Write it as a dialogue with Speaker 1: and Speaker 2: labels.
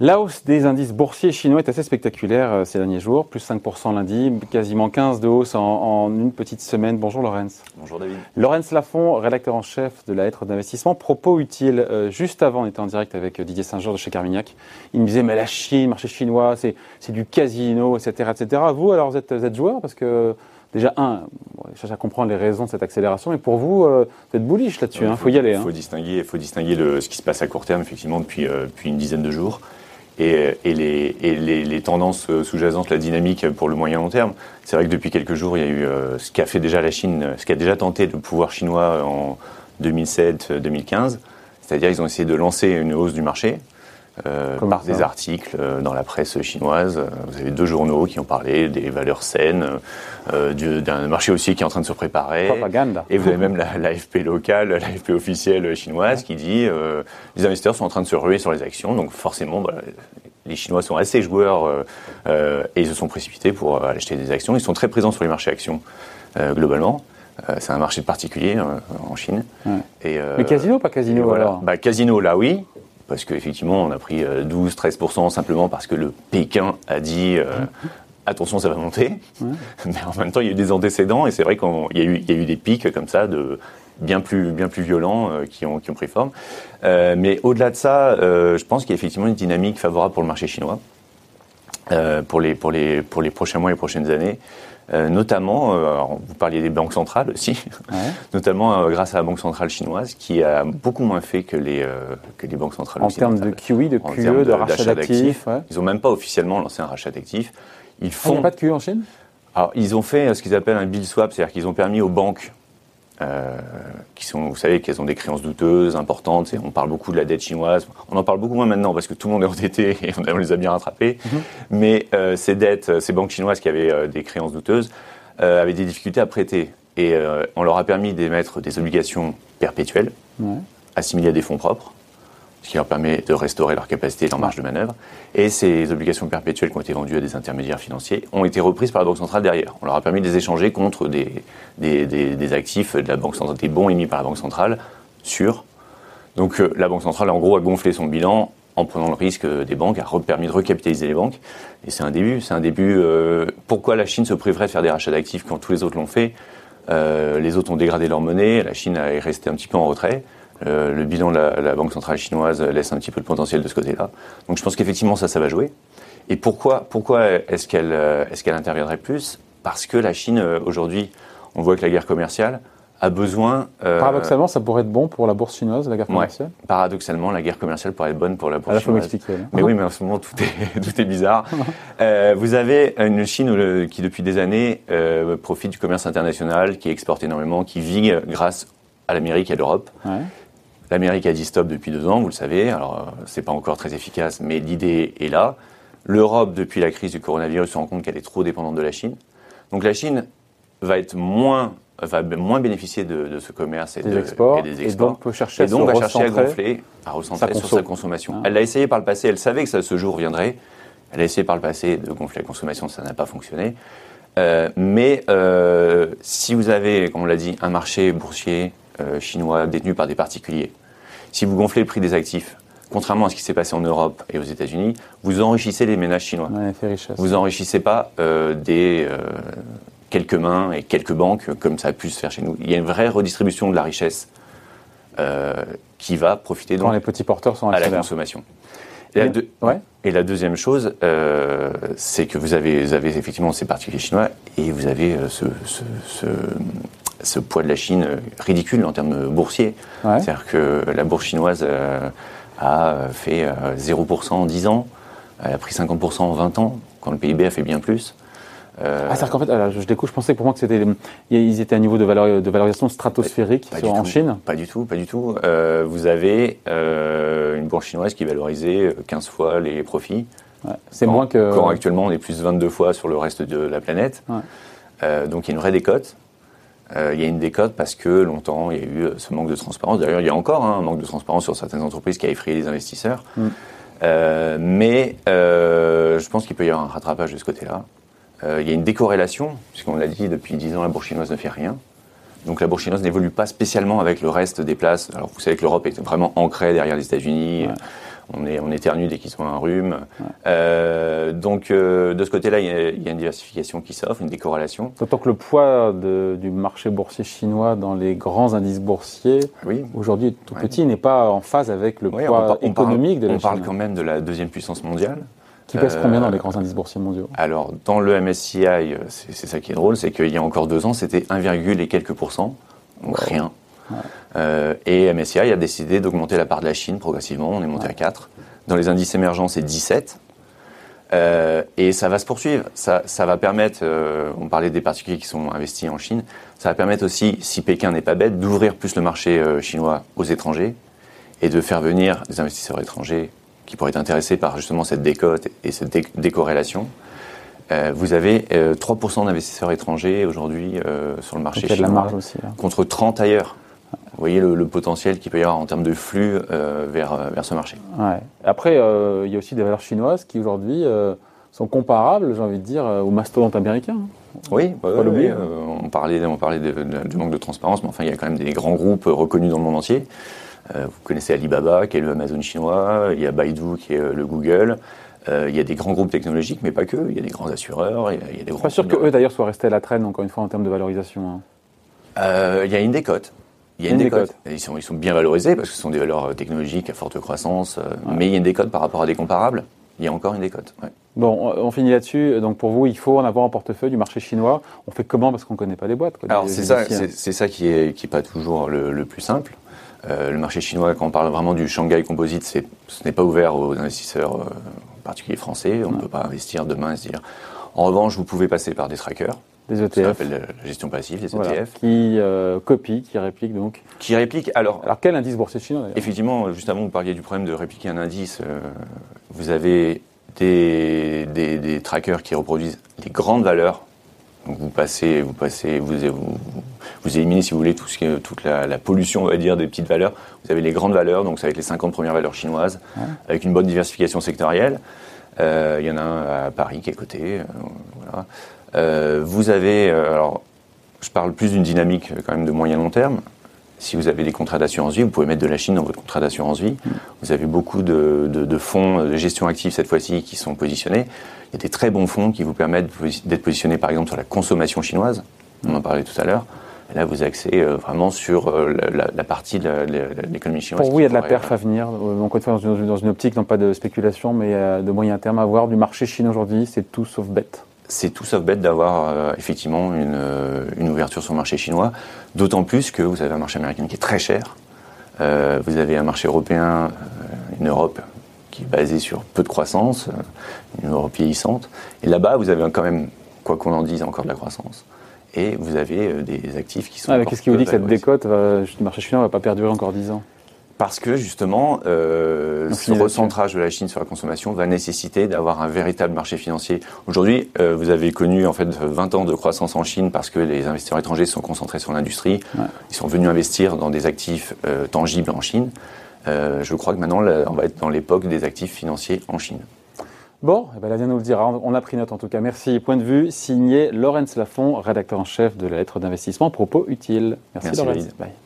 Speaker 1: La hausse des indices boursiers chinois est assez spectaculaire euh, ces derniers jours, plus 5% lundi, quasiment 15 de hausse en, une petite semaine. Bonjour Lorenz.
Speaker 2: Bonjour David.
Speaker 1: Lorenz Lafont, rédacteur en chef de la lettre d'investissement. Propos utile, euh, juste avant, on était en direct avec euh, Didier Saint-Jean de chez Carmignac. Il me disait, mais la Chine, marché chinois, c'est du casino, etc., etc. Vous, alors, vous êtes, vous êtes joueur? Parce que déjà, un, je cherche à comprendre les raisons de cette accélération, mais pour vous, vous êtes bullish là-dessus, il hein, faut, y aller.
Speaker 2: Il faut hein. distinguer, faut distinguer le, ce qui se passe à court terme, effectivement, depuis, depuis une dizaine de jours et, et, les, et les, les, tendances sous-jacentes, la dynamique pour le moyen long terme. C'est vrai que depuis quelques jours, il y a eu euh, ce qu'a fait déjà la Chine, ce qu'a déjà tenté le pouvoir chinois en 2007-2015, c'est-à-dire ils ont essayé de lancer une hausse du marché euh, par des articles euh, dans la presse chinoise. Vous avez deux journaux qui ont parlé des valeurs saines, euh, d'un marché aussi qui est en train de se préparer.
Speaker 1: Propagande.
Speaker 2: Et vous avez même l'AFP locale, l'AFP officielle chinoise qui dit euh, les investisseurs sont en train de se ruer sur les actions, donc forcément bah, les Chinois sont assez joueurs euh, euh, et ils se sont précipités pour acheter des actions. Ils sont très présents sur les marchés actions globalement. c'est un marché particulier en Chine.
Speaker 1: Et, Mais casino, pas casino alors
Speaker 2: bah, Casino, là oui, parce qu'effectivement, on a pris 12-13% simplement parce que le Pékin a dit attention, ça va monter. Mais en même temps, il y a eu des antécédents et c'est vrai qu'il y, a eu, y a eu des pics comme ça de bien plus, bien plus violents euh, qui, ont, qui ont pris forme. Euh, mais au-delà de ça, euh, je pense qu'il y a effectivement une dynamique favorable pour le marché chinois pour, les, pour, les, pour les prochains mois et les prochaines années. notamment, vous parliez des banques centrales aussi, notamment grâce à la banque centrale chinoise qui a beaucoup moins fait que les, que les banques centrales
Speaker 1: En termes de QE, de QE, de, rachat d'actifs.
Speaker 2: Ils n'ont même pas officiellement lancé un rachat d'actifs.
Speaker 1: Ils font. il n'y a pas de QE en Chine?
Speaker 2: Alors, ils ont fait euh, ce qu'ils appellent un bill swap, c'est-à-dire qu'ils ont permis aux banques, euh, qui sont, vous savez, qu'elles ont des créances douteuses, importantes, et on parle beaucoup de la dette chinoise. On en parle beaucoup moins maintenant parce que tout le monde est endetté et on les a bien rattrapés. Mhm. Mais euh, ces dettes, ces banques chinoises qui avaient des créances douteuses, avaient des difficultés à prêter. Et on leur a permis d'émettre des obligations perpétuelles, assimilées à des fonds propres ce qui leur permet de restaurer leur capacité et leur marge de manœuvre. Et ces obligations perpétuelles qui ont été vendues à des intermédiaires financiers ont été reprises par la Banque centrale derrière. On leur a permis de les échanger contre des, des, actifs de la Banque centrale, des bons émis par la Banque centrale sûrs. Donc euh, la Banque centrale, en gros, a gonflé son bilan en prenant le risque des banques, a permis de recapitaliser les banques. Et c'est un début. C'est un début. Euh, pourquoi la Chine se priverait de faire des rachats d'actifs quand tous les autres l'ont fait? Euh, Les autres ont dégradé leur monnaie. La Chine est restée un petit peu en retrait. Euh, le bilan de la, Banque centrale chinoise laisse un petit peu le potentiel de ce côté-là. Donc je pense qu'effectivement ça, ça va jouer. Et pourquoi, pourquoi est-ce qu'elle euh, est qu'elle interviendrait plus? Parce que la Chine, euh, aujourd'hui, on voit que la guerre commerciale a besoin...
Speaker 1: paradoxalement, ça pourrait être bon pour la bourse chinoise, la guerre commerciale?
Speaker 2: Paradoxalement, la guerre commerciale pourrait être bonne pour la bourse
Speaker 1: ah,
Speaker 2: chinoise.
Speaker 1: m'expliquer.
Speaker 2: Mais oui, mais en ce moment, tout est, tout est bizarre. vous avez une Chine qui, depuis des années, profite du commerce international, qui exporte énormément, qui vit grâce à l'Amérique et à l'Europe. Ouais. L'Amérique a dit stop depuis deux ans, vous le savez. Alors, euh, c'est pas encore très efficace, mais l'idée est là. L'Europe, depuis la crise du coronavirus, se rend compte qu'elle est trop dépendante de la Chine. Donc, la Chine va être moins, va moins bénéficier de, ce commerce et, des
Speaker 1: exports,
Speaker 2: et des exports.
Speaker 1: Et donc, peut chercher,
Speaker 2: et donc va chercher à gonfler, à recentrer sur sa consommation.
Speaker 1: Hein.
Speaker 2: Elle l'a essayé par le passé, elle savait que ça, ce jour viendrait. Elle a essayé par le passé de gonfler la consommation, ça n'a pas fonctionné. Euh, mais euh, si vous avez, comme on l'a dit, un marché boursier euh, chinois détenus par des particuliers. Si vous gonflez le prix des actifs, contrairement à ce qui s'est passé en Europe et aux États-Unis, vous enrichissez les ménages chinois. vous enrichissez pas euh, des euh, quelques mains et quelques banques comme ça a pu se faire chez nous. Il y a une vraie redistribution de la richesse qui va profiter donc
Speaker 1: les petits porteurs sont
Speaker 2: à la consommation. Et, la, deuxième chose, c'est que vous avez, vous avez, effectivement ces particuliers chinois et vous avez ce, ce poids de la Chine ridicule en termes boursiers. C'est-à-dire que la bourse chinoise euh, a fait 0% euh, en 10 ans, elle a pris 50% en 20 ans, quand le PIB a fait bien plus.
Speaker 1: Euh, ah, c'est-à-dire qu'en fait, je découvre, je pensais pour moi que c'était, ils étaient à un niveau de, de valorisation stratosphérique en Chine.
Speaker 2: Pas du tout, pas du tout. vous avez une bourse chinoise qui est valorisée 15 fois les profits.
Speaker 1: C'est moins que.
Speaker 2: Quand actuellement on est plus 22 fois sur le reste de la planète. donc il y a une vraie décote. Euh, il y a une décote parce que longtemps, il y a eu euh, ce manque de transparence. D'ailleurs, il y a encore hein, un manque de transparence sur certaines entreprises qui a effrayé les investisseurs. Mm. Euh, mais je pense qu'il peut y avoir un rattrapage de ce côté-là. il y a une décorrélation, puisqu'on l'a dit, depuis 10 ans, la bourse chinoise ne fait rien. Donc la bourse chinoise n'évolue pas spécialement avec le reste des places. Alors vous savez que l'Europe est vraiment ancrée derrière les États-Unis. On, est, on éternue dès qu'ils ont un rhume. Euh, donc euh, de ce côté-là, il y, a, il y, a une diversification qui s'offre, une décorrélation.
Speaker 1: D'autant que le poids de, du marché boursier chinois dans les grands indices boursiers,
Speaker 2: oui.
Speaker 1: aujourd'hui tout petit, n'est pas en phase avec le oui, poids on, on économique
Speaker 2: parle,
Speaker 1: de la
Speaker 2: On parle quand même de la deuxième puissance mondiale.
Speaker 1: Qui pèse combien dans les grands indices boursiers mondiaux?
Speaker 2: Alors, dans le MSCI, c'est ça qui est drôle, c'est qu'il y a encore deux ans, c'était 1, et quelques pourcents, donc rien. Euh, et MSCI a décidé d'augmenter la part de la Chine progressivement, on est monté ouais. à 4. Dans les indices émergents, c'est 17. Euh, et ça va se poursuivre. Ça, ça va permettre, euh, on parlait des particuliers qui sont investis en Chine, ça va permettre aussi, si Pékin n'est pas bête, d'ouvrir plus le marché euh, chinois aux étrangers et de faire venir des investisseurs étrangers qui pourraient être intéressés par justement cette décote et cette dé décorrélation. Euh, vous avez euh, 3% d'investisseurs étrangers aujourd'hui euh, sur le marché
Speaker 1: chinois,
Speaker 2: de
Speaker 1: la marge aussi,
Speaker 2: contre 30 ailleurs. Vous voyez le, le potentiel qu'il peut y avoir en termes de flux euh, vers, vers ce marché.
Speaker 1: Ouais. Après, il y a aussi des valeurs chinoises qui aujourd'hui sont comparables, j'ai envie de dire, aux mastodontes américains.
Speaker 2: Oui, bah, oui, oui on parlait, on parlait de, de, du manque de transparence, mais enfin, il y a quand même des grands groupes reconnus dans le monde entier. Euh, vous connaissez Alibaba, qui est le Amazon chinois, il y a Baidu, qui est le Google. Euh, il y a des grands groupes technologiques, mais pas que. Il y a des grands assureurs. Il y a, il y a des grands
Speaker 1: pas sûr qu'eux, d'ailleurs, soient restés à la traîne, encore une fois, en termes de valorisation. Hein.
Speaker 2: Euh, il y a une décote. Il y a une, une décote. décote. Ils, sont, ils sont bien valorisés parce que ce sont des valeurs technologiques à forte croissance. Ouais. Mais il y a une décote par rapport à des comparables. Il y a encore une décote. Ouais.
Speaker 1: Bon, on finit là-dessus. Donc pour vous, il faut en avoir en portefeuille du marché chinois. On fait comment? Parce qu'on ne connaît pas les boîtes quoi,
Speaker 2: Alors c'est ça, c'est ça qui est qui est pas toujours le, le plus simple. Euh, le marché chinois, quand on parle vraiment du Shanghai Composite, ce n'est pas ouvert aux investisseurs euh, particuliers français. On ne peut pas investir demain et se dire. En revanche, vous pouvez passer par des trackers.
Speaker 1: Des ETF.
Speaker 2: Ce qu'on appelle la gestion passive, les
Speaker 1: voilà,
Speaker 2: ETF.
Speaker 1: Qui euh, copient, qui répliquent donc.
Speaker 2: Qui répliquent. Alors,
Speaker 1: alors quel indice boursier chinois
Speaker 2: Effectivement, juste avant, vous parliez du problème de répliquer un indice. Euh, vous avez des, des, des, trackers qui reproduisent les grandes valeurs. Donc vous passez, vous passez, vous, vous, vous éliminez, si vous voulez, tout ce qui est, toute la, la, pollution, on va dire, des petites valeurs. Vous avez les grandes valeurs, donc c'est avec les 50 premières valeurs chinoises, ouais. avec une bonne diversification sectorielle. Euh, il y en a un à Paris qui est coté. Euh, voilà. Euh, vous avez, alors, je parle plus d'une dynamique quand même de moyen long terme. Si vous avez des contrats d'assurance vie, vous pouvez mettre de la Chine dans votre contrat d'assurance vie. Mmh. Vous avez beaucoup de, de, de, fonds de gestion active cette fois-ci qui sont positionnés. Il y a des très bons fonds qui vous permettent d'être positionnés par exemple sur la consommation chinoise. On en parlait tout à l'heure. Là, vous axez euh, vraiment sur euh, la, la, partie de l'économie chinoise.
Speaker 1: Pour vous, il y a de la perf à venir. Fois, dans une, dans une, optique, non pas de spéculation, mais de moyen terme à voir du marché chinois aujourd'hui. C'est tout sauf bête
Speaker 2: c'est tout sauf bête d'avoir euh, effectivement une, euh, une, ouverture sur le marché chinois, d'autant plus que vous avez un marché américain qui est très cher, euh, vous avez un marché européen, une Europe qui est basée sur peu de croissance, une Europe vieillissante, et là-bas vous avez quand même, quoi qu'on en dise, encore de la croissance. Et vous avez des actifs qui sont.
Speaker 1: Ah, Qu'est-ce qui vous dit que cette décote va, du marché chinois ne va pas perdurer encore 10 ans?
Speaker 2: Parce que justement, euh, ce recentrage de la Chine sur la consommation va nécessiter d'avoir un véritable marché financier. Aujourd'hui, euh, vous avez connu en fait 20 ans de croissance en Chine parce que les investisseurs étrangers sont concentrés sur l'industrie. Ouais. Ils sont venus investir dans des actifs euh, tangibles en Chine. Euh, je crois que maintenant, là, on va être dans l'époque des actifs financiers en Chine.
Speaker 1: Bon, eh ben, la nous le dira. On a pris note en tout cas. Merci. Point de vue signé Laurence Lafont, rédacteur en chef de la lettre d'investissement. Propos utiles. Merci,
Speaker 2: Merci
Speaker 1: Laurence. Bye.